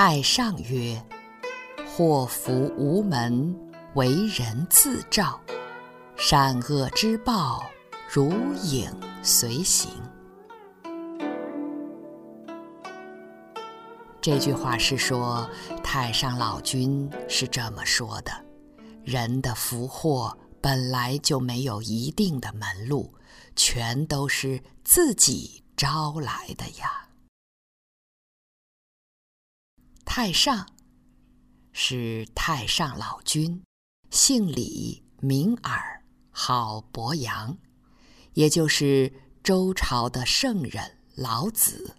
太上曰：“祸福无门，惟人自照。善恶之报，如影随形。”这句话是说，太上老君是这么说的：人的福祸本来就没有一定的门路，全都是自己招来的呀。太上是太上老君，姓李，名耳，号伯阳，也就是周朝的圣人老子。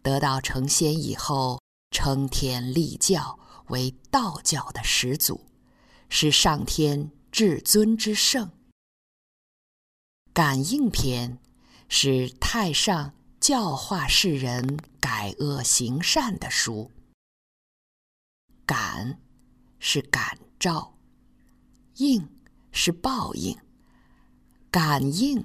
得道成仙以后，称天立教，为道教的始祖，是上天至尊之圣。感应篇是太上教化世人改恶行善的书。感是感召，应是报应。感应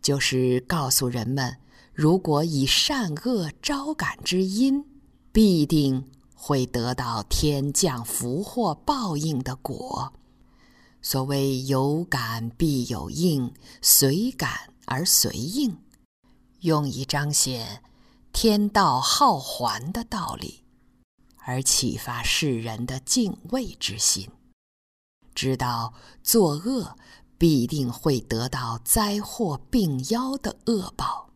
就是告诉人们，如果以善恶招感之因，必定会得到天降福祸报应的果。所谓有感必有应，随感而随应，用以彰显天道好还的道理。而启发世人的敬畏之心，知道作恶必定会得到灾祸病妖的恶报，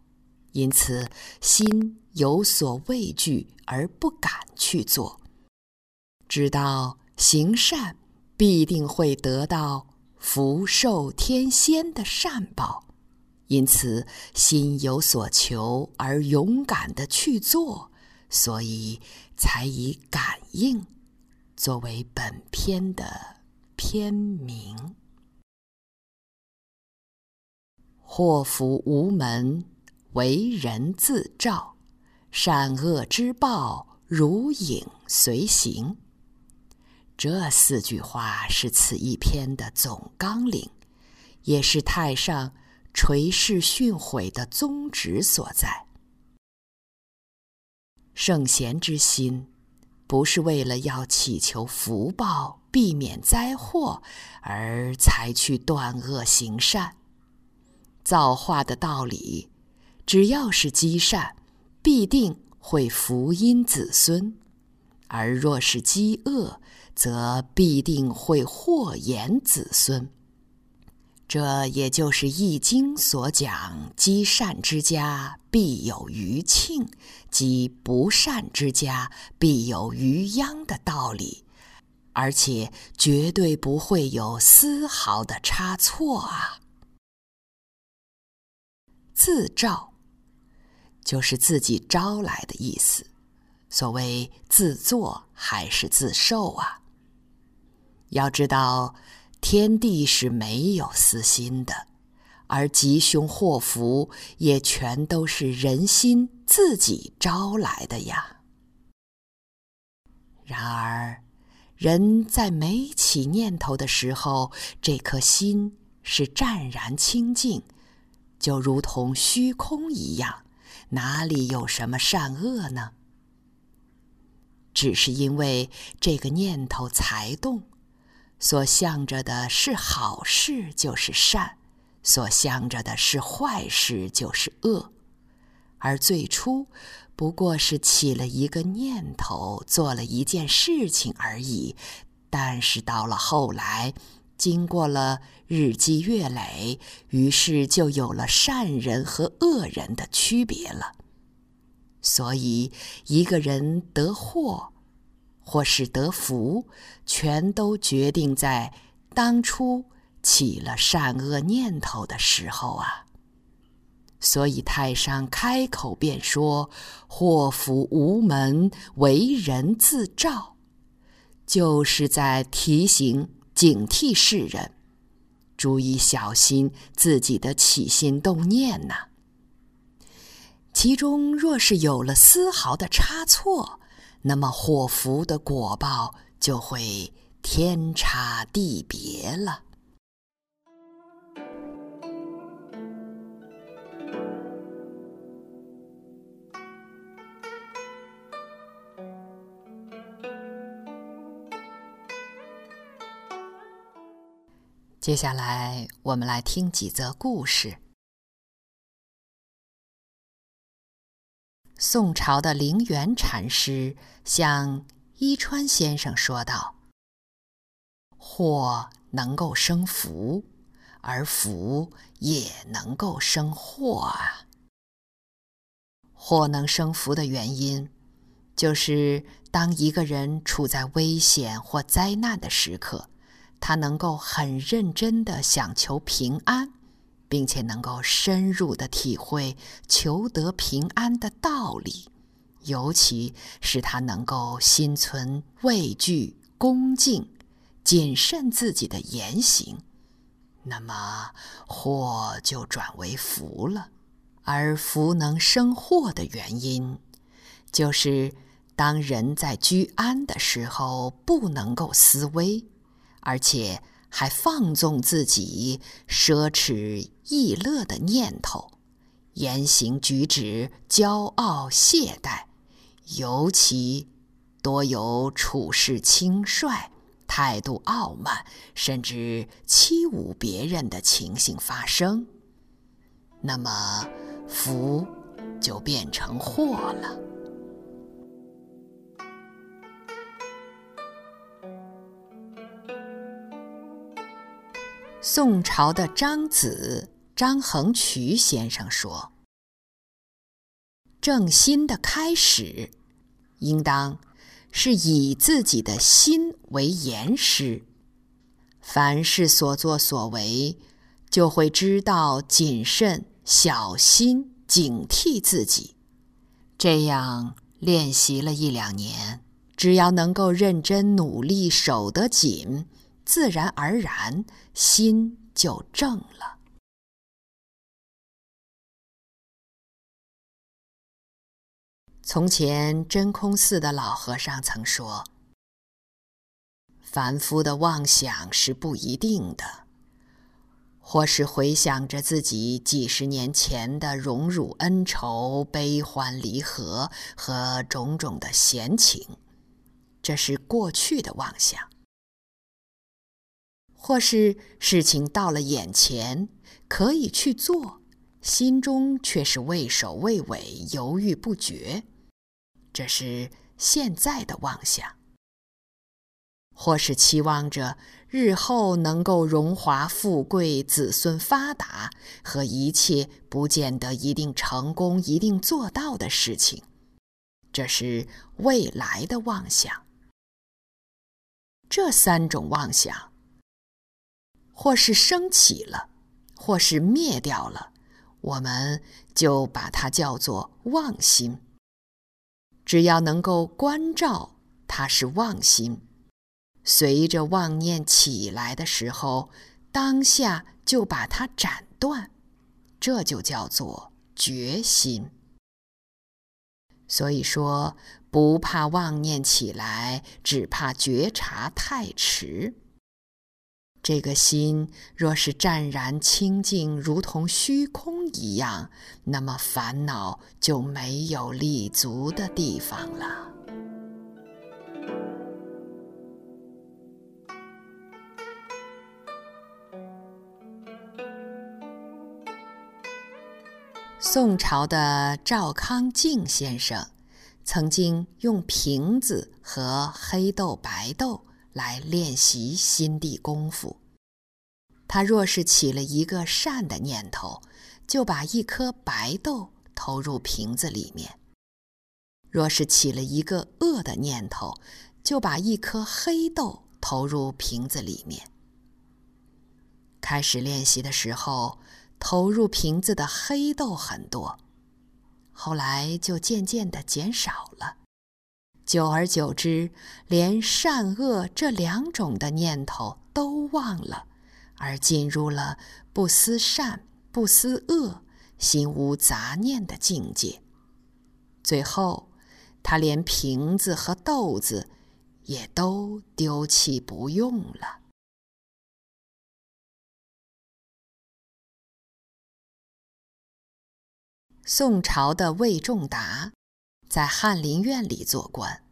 因此心有所畏惧而不敢去做；知道行善必定会得到福寿天仙的善报，因此心有所求而勇敢地去做。所以，才以感应作为本篇的篇名。祸福无门，惟人自照；善恶之报，如影随形。这四句话是此一篇的总纲领，也是太上垂示训诲的宗旨所在。圣贤之心，不是为了要祈求福报、避免灾祸而才去断恶行善。造化的道理，只要是积善，必定会福荫子孙；而若是积恶，则必定会祸延子孙。这也就是《易经》所讲“积善之家必有余庆，积不善之家必有余殃”的道理，而且绝对不会有丝毫的差错啊！自照，就是自己招来的意思。所谓自作还是自受啊？要知道。天地是没有私心的，而吉凶祸福也全都是人心自己招来的呀。然而，人在没起念头的时候，这颗心是湛然清净，就如同虚空一样，哪里有什么善恶呢？只是因为这个念头才动。所向着的是好事，就是善；所向着的是坏事，就是恶。而最初不过是起了一个念头，做了一件事情而已。但是到了后来，经过了日积月累，于是就有了善人和恶人的区别了。所以，一个人得祸。或是得福，全都决定在当初起了善恶念头的时候啊。所以太上开口便说：“祸福无门，为人自照。”就是在提醒、警惕世人，注意小心自己的起心动念呐、其中若是有了丝毫的差错，那么祸福的果报就会天差地别了。接下来我们来听几则故事。宋朝的灵源禅师向伊川先生说道：“祸能够生福，而福也能够生祸啊。祸能生福的原因，就是当一个人处在危险或灾难的时刻。”他能够很认真地想求平安，并且能够深入地体会求得平安的道理，尤其是他能够心存畏惧、恭敬、谨慎自己的言行，那么祸就转为福了。而福能生祸的原因，就是当人在居安的时候，不能够思危。而且还放纵自己奢侈逸乐的念头，言行举止骄傲懈怠，尤其多有处事轻率、态度傲慢，甚至欺侮别人的情形发生，那么福就变成祸了。宋朝的张子张横渠先生说：“正心的开始，应当是以自己的心为严师。凡事所作所为，就会知道谨慎、小心、警惕自己。这样练习了一两年，只要能够认真努力，守得紧。”自然而然，心就正了。从前真空寺的老和尚曾说：“凡夫的妄想是不一定的，或是回想着自己几十年前的荣辱恩仇、悲欢离合和种种的闲情，这是过去的妄想。”或是事情到了眼前，可以去做，心中却是畏首畏尾、犹豫不决，这是现在的妄想；或是期望着日后能够荣华富贵、子孙发达和一切不见得一定成功、一定做到的事情，这是未来的妄想。这三种妄想。或是升起了，或是灭掉了，我们就把它叫做妄心。只要能够关照它是妄心，随着妄念起来的时候，当下就把它斩断，这就叫做觉心。所以说，不怕妄念起来，只怕觉察太迟。这个心若是湛然清净，如同虚空一样，那么烦恼就没有立足的地方了。宋朝的赵康敬先生曾经用瓶子和黑豆、白豆。来练习心地功夫。他若是起了一个善的念头，就把一颗白豆投入瓶子里面；若是起了一个恶的念头，就把一颗黑豆投入瓶子里面。开始练习的时候，投入瓶子的黑豆很多，后来就渐渐地减少了。久而久之，连善恶这两种的念头都忘了，而进入了不思善、不思恶、心无杂念的境界。最后，他连瓶子和豆子也都丢弃不用了。宋朝的魏仲达。在翰林院里做官，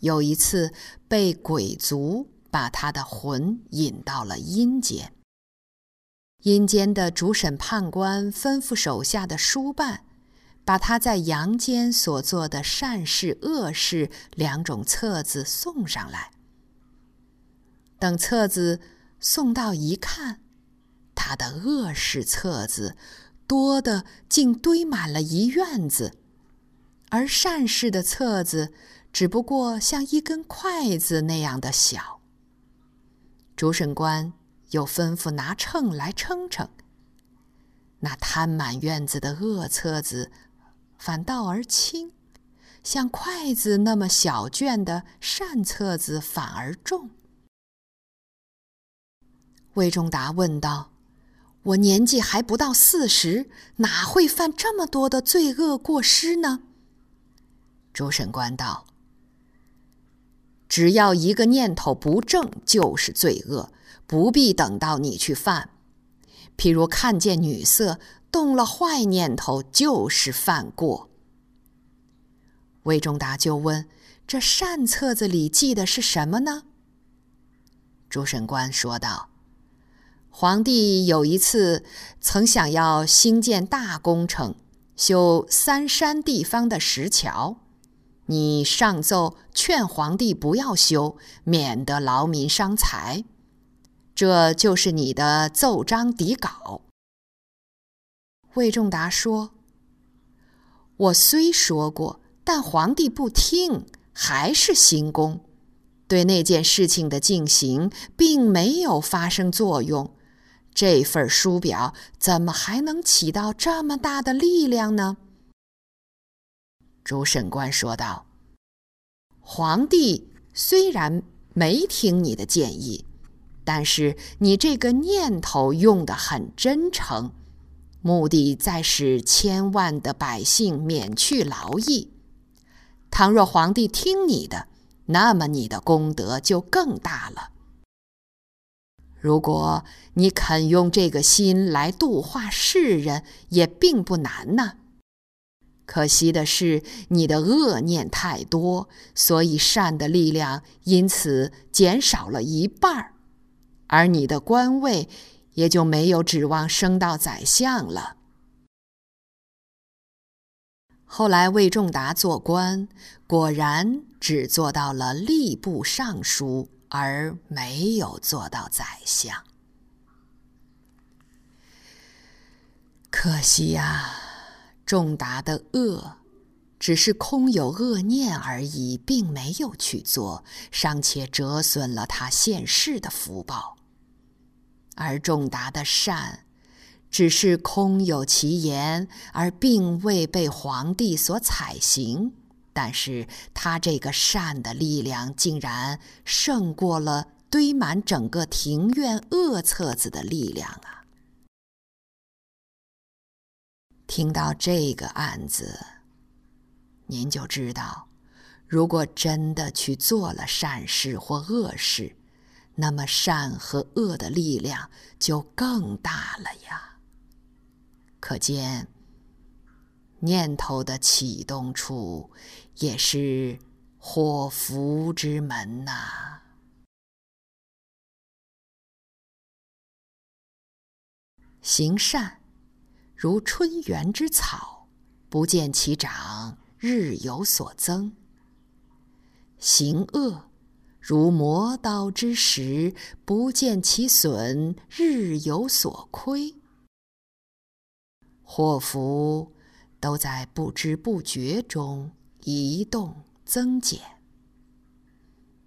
有一次被鬼卒把他的魂引到了阴间。阴间的主审判官吩咐手下的书办，把他在阳间所做的善事、恶事两种册子送上来。等册子送到一看，他的恶事册子多的竟堆满了一院子，而善事的册子只不过像一根筷子那样的小。主审官又吩咐拿秤来称称，那摊满院子的恶册子反倒而轻，像筷子那么小卷的善册子反而重。魏仲达问道：“我年纪还不到四十，哪会犯这么多的罪恶过失呢？”主审官道：“只要一个念头不正，就是罪恶，不必等到你去犯。譬如看见女色，动了坏念头，就是犯过。”魏忠达就问：“这善册子里记的是什么呢？”主审官说道。皇帝有一次曾想要兴建大工程，修三山地方的石桥，你上奏劝皇帝不要修，免得劳民伤财。这就是你的奏章底稿。魏仲达说：“我虽说过，但皇帝不听，还是兴工，对那件事情的进行并没有发生作用。”这份书表怎么还能起到这么大的力量呢？主审官说道：“皇帝虽然没听你的建议，但是你这个念头用得很真诚，目的在使千万的百姓免去劳役。倘若皇帝听你的，那么你的功德就更大了。”如果你肯用这个心来度化世人，也并不难呐。可惜的是，你的恶念太多，所以善的力量因此减少了一半儿，而你的官位也就没有指望升到宰相了。后来魏仲达做官，果然只做到了吏部尚书。而没有做到宰相，可惜呀、仲达的恶只是空有恶念而已，并没有去做，尚且折损了他现世的福报；而仲达的善，只是空有其言，而并未被皇帝所采行。但是他这个善的力量，竟然胜过了堆满整个庭院恶册子的力量啊！听到这个案子，您就知道，如果真的去做了善事或恶事，那么善和恶的力量就更大了呀。可见。念头的启动处，也是祸福之门呐、行善，如春园之草，不见其长，日有所增；行恶，如磨刀之石，不见其损，日有所亏。祸福。都在不知不觉中移动增减，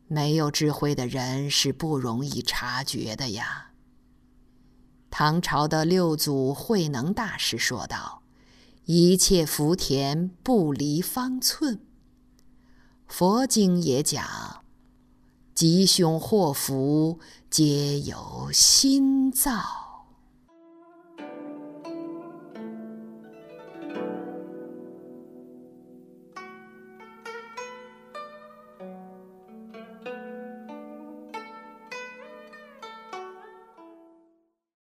没有智慧的人是不容易察觉的呀。唐朝的六祖慧能大师说道：“一切福田不离方寸。”佛经也讲：“吉凶祸福皆由心造。”